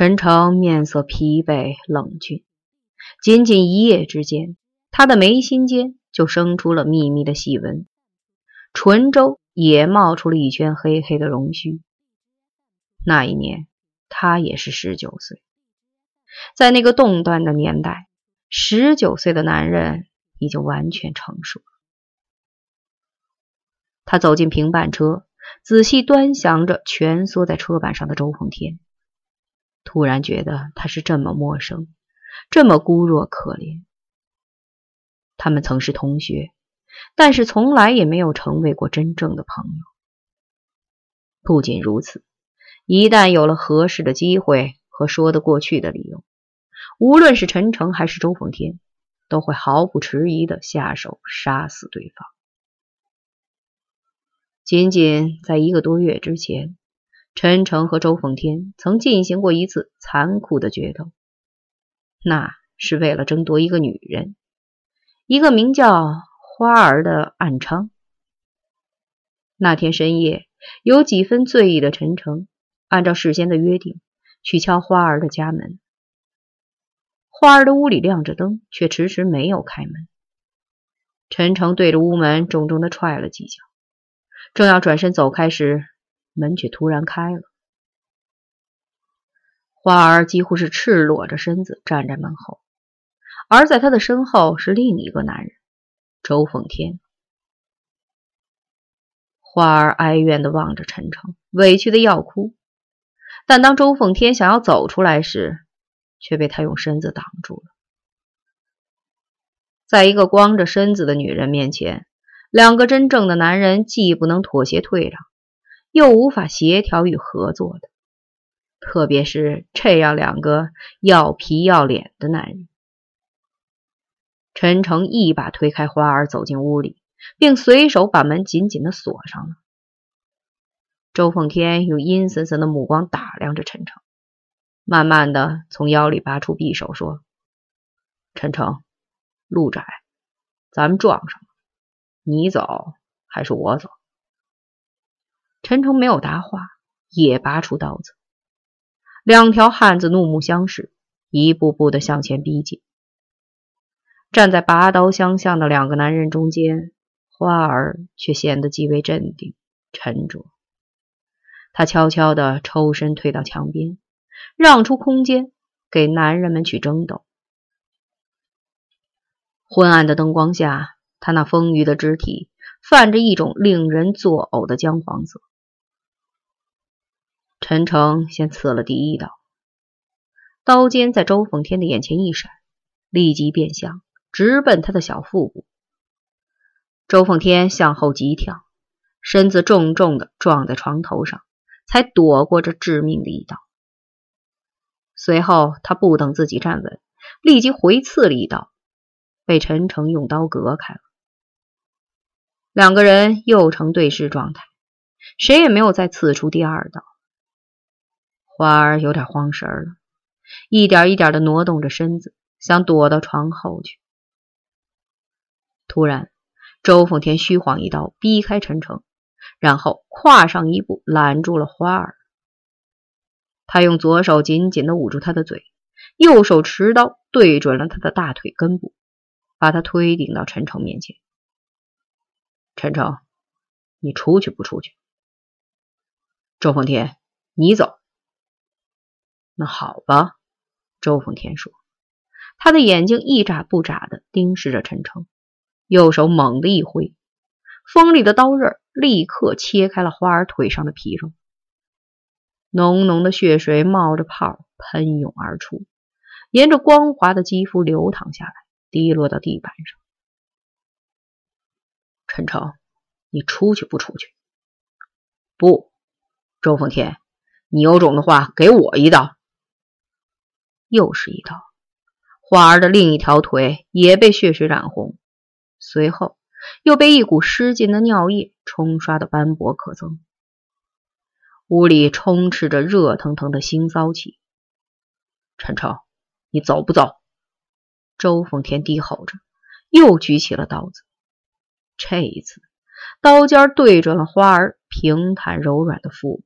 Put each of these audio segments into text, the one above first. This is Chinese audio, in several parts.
陈诚面色疲惫冷峻，仅仅一夜之间，他的眉心间就生出了密密的细纹，唇周也冒出了一圈黑黑的绒须。那一年，他也是十九岁。在那个动乱的年代，十九岁的男人已经完全成熟了。他走进平板车，仔细端详着蜷缩在车板上的周凤天，突然觉得他是这么陌生，这么孤弱可怜。他们曾是同学，但是从来也没有成为过真正的朋友。不仅如此，一旦有了合适的机会和说得过去的理由，无论是陈诚还是周凤天，都会毫不迟疑的下手杀死对方。仅仅在一个多月之前，陈诚和周凤天曾进行过一次残酷的决斗，那是为了争夺一个女人，一个名叫花儿的暗娼。那天深夜，有几分醉意的陈诚，按照事先的约定去敲花儿的家门。花儿的屋里亮着灯，却迟迟没有开门。陈诚对着屋门重重的踹了几脚。正要转身走开时，门却突然开了。花儿几乎是赤裸着身子站在门后，而在他的身后是另一个男人周凤天。花儿哀怨的望着陈诚，委屈的要哭。但当周凤天想要走出来时，却被他用身子挡住了。在一个光着身子的女人面前。两个真正的男人既不能妥协退让，又无法协调与合作的，特别是这样两个要皮要脸的男人。陈诚一把推开花儿，走进屋里，并随手把门紧紧的锁上了。周凤天用阴森森的目光打量着陈诚，慢慢的从腰里拔出匕首，说：“陈诚，路窄，咱们撞上了。”你走还是我走？陈诚没有答话，也拔出刀子。两条汉子怒目相视，一步步的向前逼近。站在拔刀相向的两个男人中间，花儿却显得极为镇定沉着。他悄悄的抽身退到墙边，让出空间给男人们去争斗。昏暗的灯光下。他那丰腴的肢体泛着一种令人作呕的姜黄色。陈诚先刺了第一刀，刀尖在周凤天的眼前一闪，立即变向，直奔他的小腹部。周凤天向后急跳，身子重重的撞在床头上，才躲过这致命的一刀。随后，他不等自己站稳，立即回刺了一刀，被陈诚用刀隔开了。两个人又成对视状态，谁也没有再刺出第二刀。花儿有点慌神了，一点一点的挪动着身子，想躲到床后去。突然，周凤天虚晃一刀，逼开陈诚，然后跨上一步，拦住了花儿。他用左手紧紧的捂住他的嘴，右手持刀对准了他的大腿根部，把他推顶到陈诚面前。陈诚，你出去不出去？周凤天，你走。那好吧，周凤天说，他的眼睛一眨不眨的盯视着陈诚，右手猛地一挥，锋利的刀刃立刻切开了花儿腿上的皮肉，浓浓的血水冒着泡喷涌而出，沿着光滑的肌肤流淌下来，滴落到地板上。陈诚，你出去不出去？不，周凤天，你有种的话，给我一刀。又是一刀，花儿的另一条腿也被血水染红，随后又被一股湿尽的尿液冲刷的斑驳可憎。屋里充斥着热腾腾的腥臊气。陈诚，你走不走？周凤天低吼着，又举起了刀子。这一次，刀尖对准了花儿平坦柔软的腹部。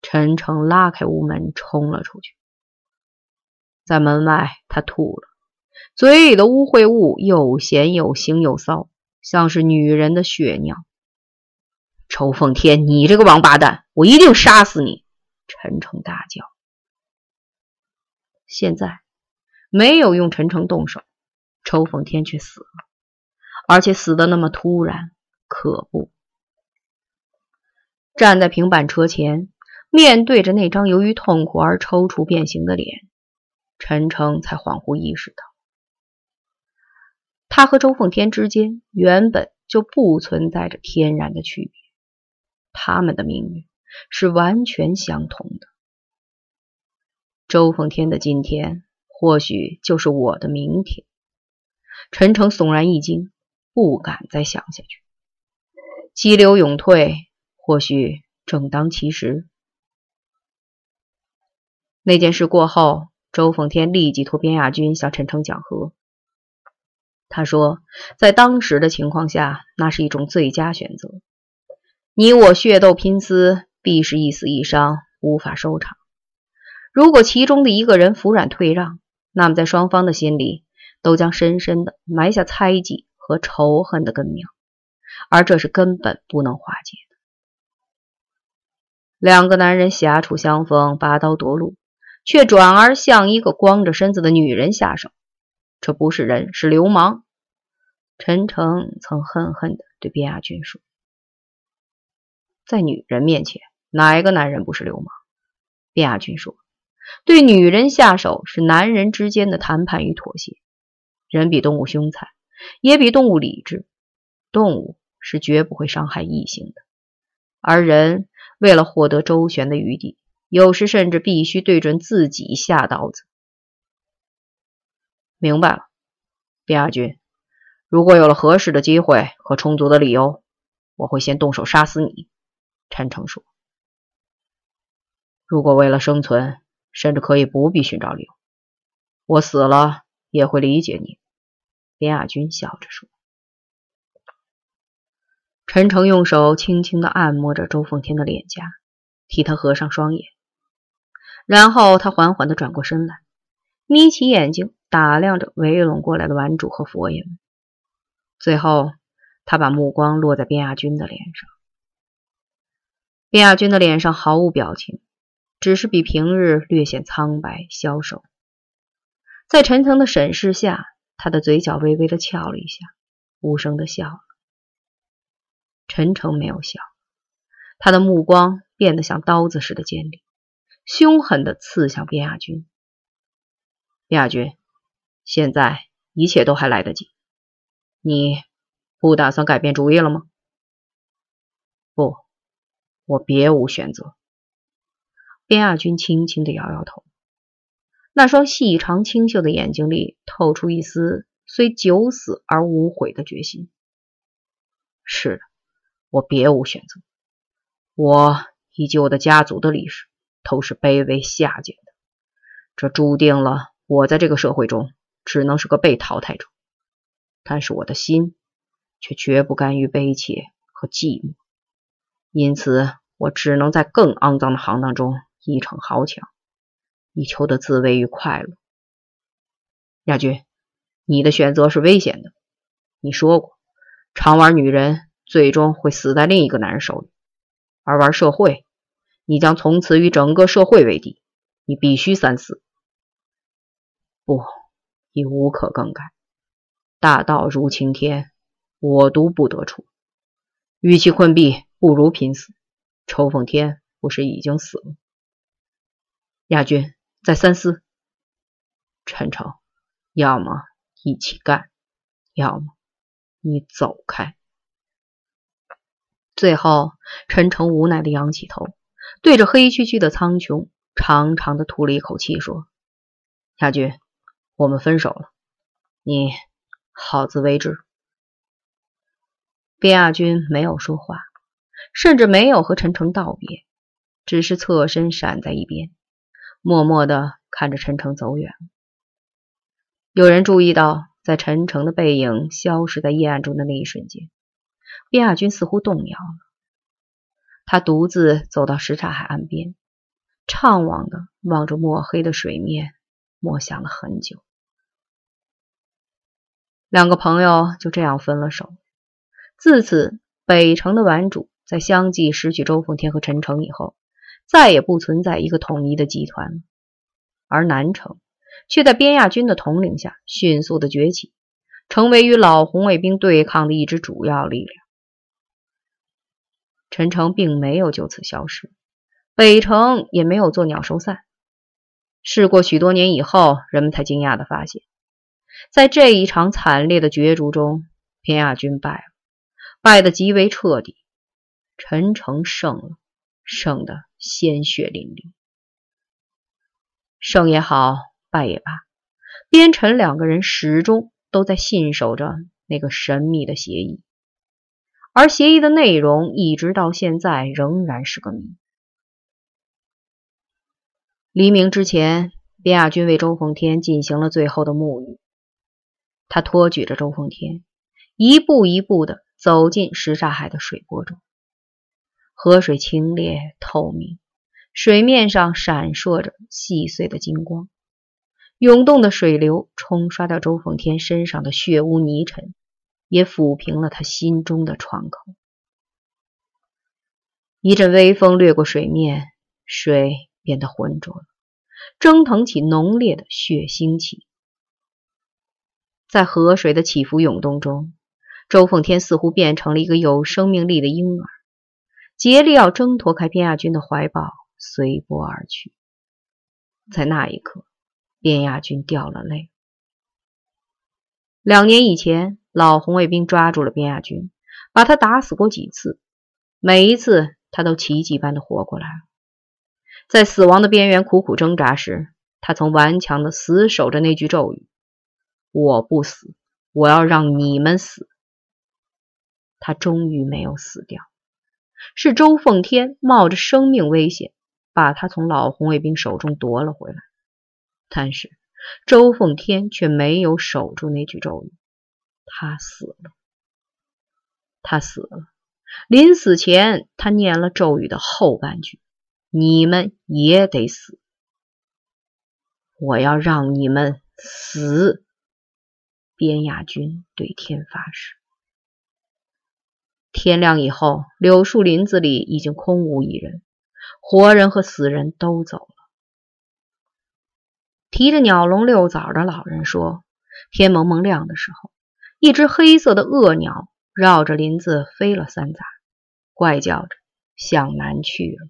陈诚拉开屋门，冲了出去。在门外，他吐了，嘴里的污秽物又咸又腥又骚，像是女人的血尿。周奉天，你这个王八蛋，我一定杀死你！陈诚大叫。现在没有用陈诚动手，周奉天却死了，而且死的那么突然，可怖。站在平板车前，面对着那张由于痛苦而抽搐变形的脸，陈诚才恍惚意识到，他和周奉天之间原本就不存在着天然的区别，他们的命运是完全相同的。周奉天的今天，或许就是我的明天。陈诚悚然一惊，不敢再想下去。激流勇退。或许正当其时。那件事过后，周奉天立即托边亚军向陈诚讲和。他说，在当时的情况下，那是一种最佳选择。你我血斗拼死，必是一死一伤，无法收场。如果其中的一个人服软退让，那么在双方的心里都将深深的埋下猜忌和仇恨的根苗，而这是根本不能化解的。两个男人狭处相逢，拔刀夺路，却转而向一个光着身子的女人下手。这不是人，是流氓。陈诚曾恨恨地对边亚军说：“在女人面前，哪一个男人不是流氓？”边亚军说：“对女人下手是男人之间的谈判与妥协。人比动物凶残，也比动物理智。动物是绝不会伤害异性的，而人……”为了获得周旋的余地，有时甚至必须对准自己下刀子。明白了，边亚军。如果有了合适的机会和充足的理由，我会先动手杀死你。陈诚说：“如果为了生存，甚至可以不必寻找理由，我死了也会理解你。”边亚军笑着说。陈诚用手轻轻地按摩着周凤天的脸颊，替他合上双眼，然后他缓缓地转过身来，眯起眼睛打量着围拢过来的玩主和佛爷们。最后，他把目光落在边亚军的脸上。边亚军的脸上毫无表情，只是比平日略显苍白消瘦。在陈诚的审视下，他的嘴角微微的翘了一下，无声的笑了。陈诚没有笑，他的目光变得像刀子似的尖利，凶狠地刺向边亚军。边亚军，现在一切都还来得及，你不打算改变主意了吗？不，我别无选择。边亚军轻轻地摇摇头，那双细长清秀的眼睛里透出一丝虽九死而无悔的决心。是的。我别无选择，我以及我的家族的历史都是卑微下贱的，这注定了我在这个社会中只能是个被淘汰者。但是我的心却绝不甘于卑怯和寂寞，因此我只能在更肮脏的行当中一逞豪强，以求得自慰与快乐。亚军，你的选择是危险的，你说过，常玩女人。最终会死在另一个男人手里，而玩社会，你将从此与整个社会为敌。你必须三思。不，已无可更改。大道如青天，我独不得出。与其困毙，不如拼死。抽奉天不是已经死了？亚军，再三思。陈诚，要么一起干，要么你走开。最后，陈诚无奈的仰起头，对着黑黢黢的苍穹，长长的吐了一口气，说：“亚军，我们分手了，你好自为之。”边亚军没有说话，甚至没有和陈诚道别，只是侧身闪在一边，默默的看着陈诚走远。有人注意到，在陈诚的背影消失在夜暗中的那一瞬间。边亚军似乎动摇了，他独自走到什刹海岸边，怅惘的望着墨黑的水面，默想了很久。两个朋友就这样分了手。自此，北城的顽主在相继失去周凤天和陈诚以后，再也不存在一个统一的集团，而南城却在边亚军的统领下迅速的崛起，成为与老红卫兵对抗的一支主要力量。陈诚并没有就此消失，北城也没有做鸟兽散。事过许多年以后，人们才惊讶的发现。在这一场惨烈的角逐中，边亚军败了，败得极为彻底。陈诚胜了，胜得鲜血淋漓。胜也好，败也罢，边臣两个人始终都在信守着那个神秘的协议，而协议的内容一直到现在仍然是个谜。黎明之前，边亚军为周奉天进行了最后的沐浴。他托举着周奉天，一步一步的走进什刹海的水波中。河水清冽透明，水面上闪烁着细碎的金光，涌动的水流冲刷掉周奉天身上的血污泥尘，也抚平了他心中的创口。一阵微风掠过水面，水变得浑浊了，蒸腾起浓烈的血腥气。在河水的起伏涌动中，周凤天似乎变成了一个有生命力的婴儿，竭力要挣脱开边亚军的怀抱，随波而去。在那一刻，边亚军掉了泪。两年以前，老红卫兵抓住了边亚军，把他打死过几次，每一次他都奇迹般的活过来。在死亡的边缘苦苦挣扎时，他曾顽强的死守着那句咒语。我不死，我要让你们死。他终于没有死掉，是周奉天冒着生命危险把他从老红卫兵手中夺了回来。但是周奉天却没有守住那句咒语，他死了。他死了。临死前，他念了咒语的后半句：“你们也得死，我要让你们死。”边亚军对天发誓。天亮以后，柳树林子里已经空无一人，活人和死人都走了。提着鸟笼遛枣的老人说：“天蒙蒙亮的时候，一只黑色的恶鸟绕着林子飞了三匝，怪叫着向南去了。”